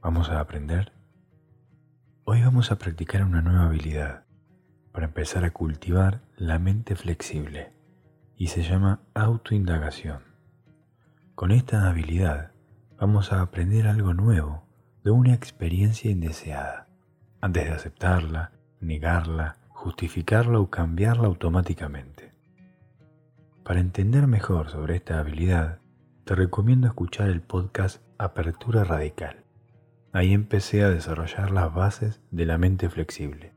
¿Vamos a aprender? Hoy vamos a practicar una nueva habilidad para empezar a cultivar la mente flexible y se llama autoindagación. Con esta habilidad vamos a aprender algo nuevo de una experiencia indeseada, antes de aceptarla, negarla, justificarla o cambiarla automáticamente. Para entender mejor sobre esta habilidad, te recomiendo escuchar el podcast Apertura Radical Ahí empecé a desarrollar las bases de la mente flexible.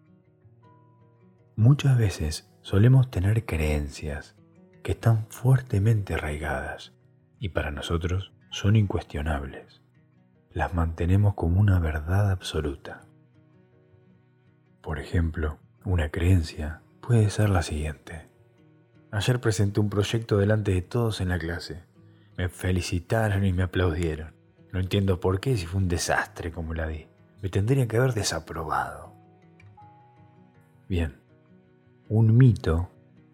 Muchas veces solemos tener creencias que están fuertemente arraigadas y para nosotros son incuestionables. Las mantenemos como una verdad absoluta. Por ejemplo, una creencia puede ser la siguiente. Ayer presenté un proyecto delante de todos en la clase. Me felicitaron y me aplaudieron. No entiendo por qué si fue un desastre como la di. Me tendrían que haber desaprobado. Bien, un mito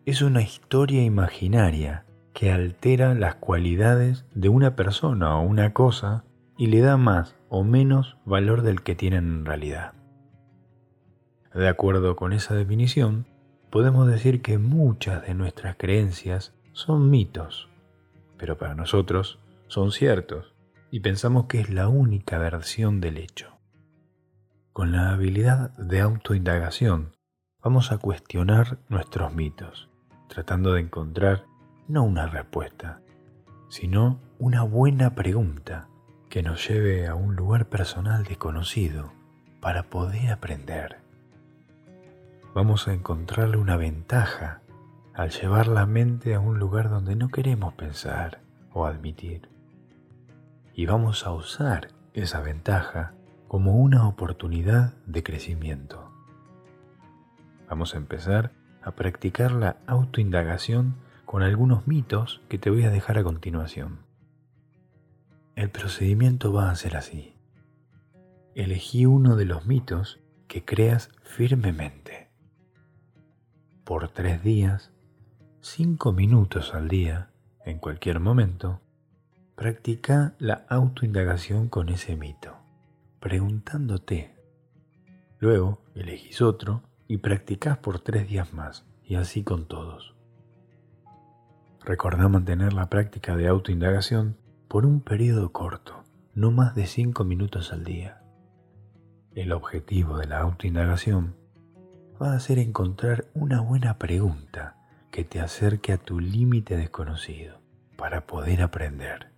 es una historia imaginaria que altera las cualidades de una persona o una cosa y le da más o menos valor del que tienen en realidad. De acuerdo con esa definición, podemos decir que muchas de nuestras creencias son mitos, pero para nosotros son ciertos y pensamos que es la única versión del hecho. Con la habilidad de autoindagación vamos a cuestionar nuestros mitos, tratando de encontrar no una respuesta, sino una buena pregunta que nos lleve a un lugar personal desconocido para poder aprender. Vamos a encontrarle una ventaja al llevar la mente a un lugar donde no queremos pensar o admitir y vamos a usar esa ventaja como una oportunidad de crecimiento. Vamos a empezar a practicar la autoindagación con algunos mitos que te voy a dejar a continuación. El procedimiento va a ser así. Elegí uno de los mitos que creas firmemente. Por tres días, cinco minutos al día, en cualquier momento, Practica la autoindagación con ese mito, preguntándote. Luego elegís otro y practicás por tres días más, y así con todos. Recordá mantener la práctica de autoindagación por un periodo corto, no más de cinco minutos al día. El objetivo de la autoindagación va a ser encontrar una buena pregunta que te acerque a tu límite desconocido para poder aprender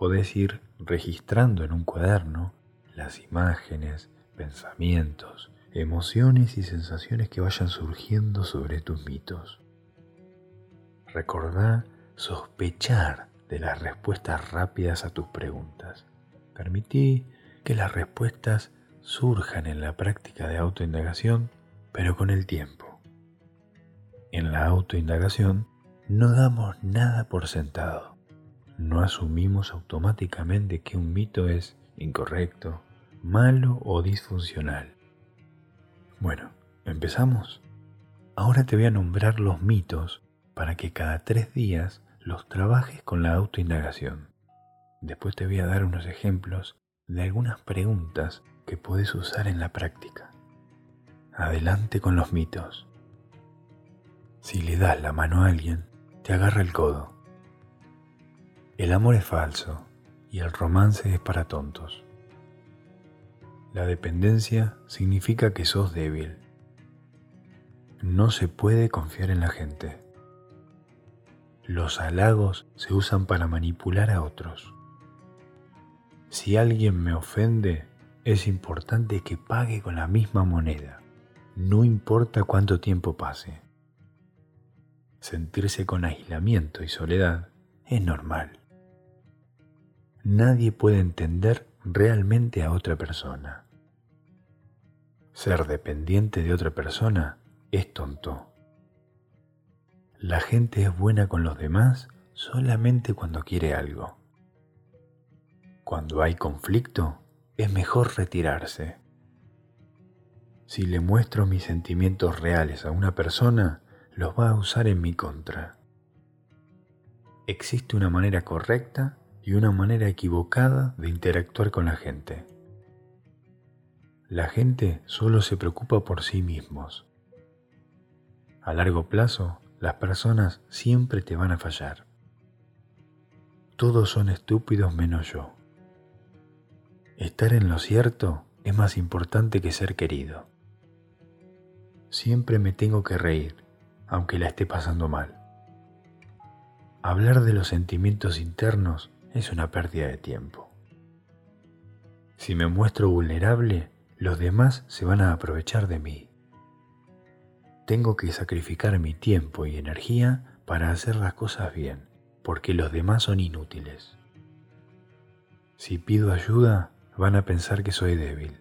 podés ir registrando en un cuaderno las imágenes, pensamientos, emociones y sensaciones que vayan surgiendo sobre tus mitos. Recordá sospechar de las respuestas rápidas a tus preguntas. Permití que las respuestas surjan en la práctica de autoindagación, pero con el tiempo. En la autoindagación no damos nada por sentado no asumimos automáticamente que un mito es incorrecto, malo o disfuncional. Bueno, ¿empezamos? Ahora te voy a nombrar los mitos para que cada tres días los trabajes con la autoindagación. Después te voy a dar unos ejemplos de algunas preguntas que puedes usar en la práctica. Adelante con los mitos. Si le das la mano a alguien, te agarra el codo. El amor es falso y el romance es para tontos. La dependencia significa que sos débil. No se puede confiar en la gente. Los halagos se usan para manipular a otros. Si alguien me ofende, es importante que pague con la misma moneda, no importa cuánto tiempo pase. Sentirse con aislamiento y soledad es normal nadie puede entender realmente a otra persona. Ser dependiente de otra persona es tonto. La gente es buena con los demás solamente cuando quiere algo. Cuando hay conflicto, es mejor retirarse. Si le muestro mis sentimientos reales a una persona, los va a usar en mi contra. Existe una manera correcta y una manera equivocada de interactuar con la gente. La gente solo se preocupa por sí mismos. A largo plazo, las personas siempre te van a fallar. Todos son estúpidos menos yo. Estar en lo cierto es más importante que ser querido. Siempre me tengo que reír, aunque la esté pasando mal. Hablar de los sentimientos internos es una pérdida de tiempo. Si me muestro vulnerable, los demás se van a aprovechar de mí. Tengo que sacrificar mi tiempo y energía para hacer las cosas bien, porque los demás son inútiles. Si pido ayuda, van a pensar que soy débil.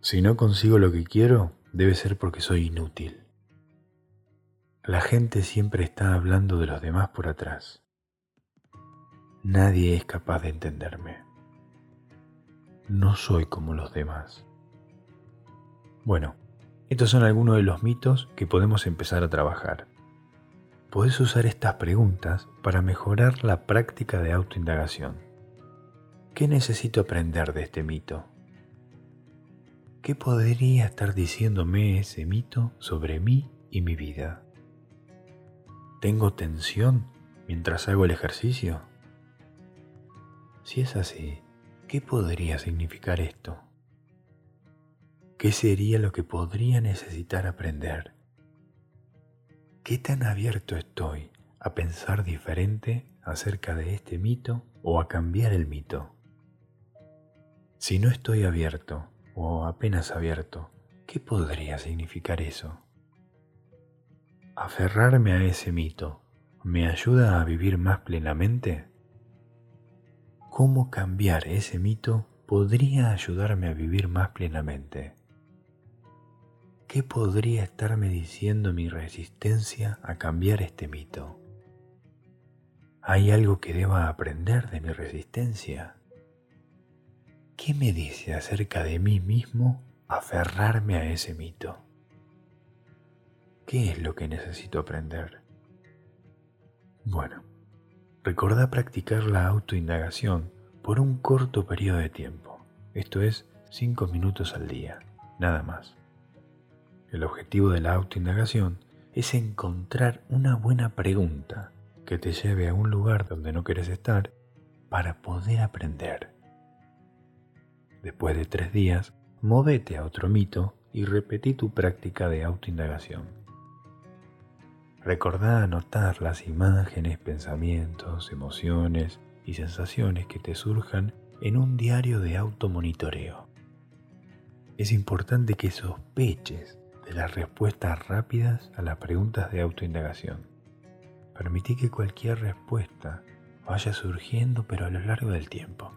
Si no consigo lo que quiero, debe ser porque soy inútil. La gente siempre está hablando de los demás por atrás. Nadie es capaz de entenderme. No soy como los demás. Bueno, estos son algunos de los mitos que podemos empezar a trabajar. Podés usar estas preguntas para mejorar la práctica de autoindagación. ¿Qué necesito aprender de este mito? ¿Qué podría estar diciéndome ese mito sobre mí y mi vida? ¿Tengo tensión mientras hago el ejercicio? Si es así, ¿qué podría significar esto? ¿Qué sería lo que podría necesitar aprender? ¿Qué tan abierto estoy a pensar diferente acerca de este mito o a cambiar el mito? Si no estoy abierto o apenas abierto, ¿qué podría significar eso? ¿Aferrarme a ese mito me ayuda a vivir más plenamente? ¿Cómo cambiar ese mito podría ayudarme a vivir más plenamente? ¿Qué podría estarme diciendo mi resistencia a cambiar este mito? ¿Hay algo que deba aprender de mi resistencia? ¿Qué me dice acerca de mí mismo aferrarme a ese mito? ¿Qué es lo que necesito aprender? Bueno, recordá practicar la autoindagación por un corto periodo de tiempo, esto es 5 minutos al día, nada más. El objetivo de la autoindagación es encontrar una buena pregunta que te lleve a un lugar donde no quieres estar para poder aprender. Después de tres días, móvete a otro mito y repetí tu práctica de autoindagación. Recordá anotar las imágenes, pensamientos, emociones y sensaciones que te surjan en un diario de automonitoreo. Es importante que sospeches de las respuestas rápidas a las preguntas de autoindagación. Permití que cualquier respuesta vaya surgiendo pero a lo largo del tiempo.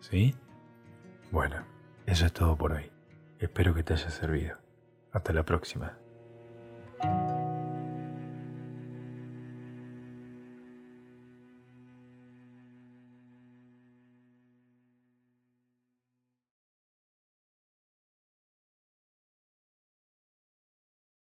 ¿Sí? Bueno, eso es todo por hoy. Espero que te haya servido. Hasta la próxima.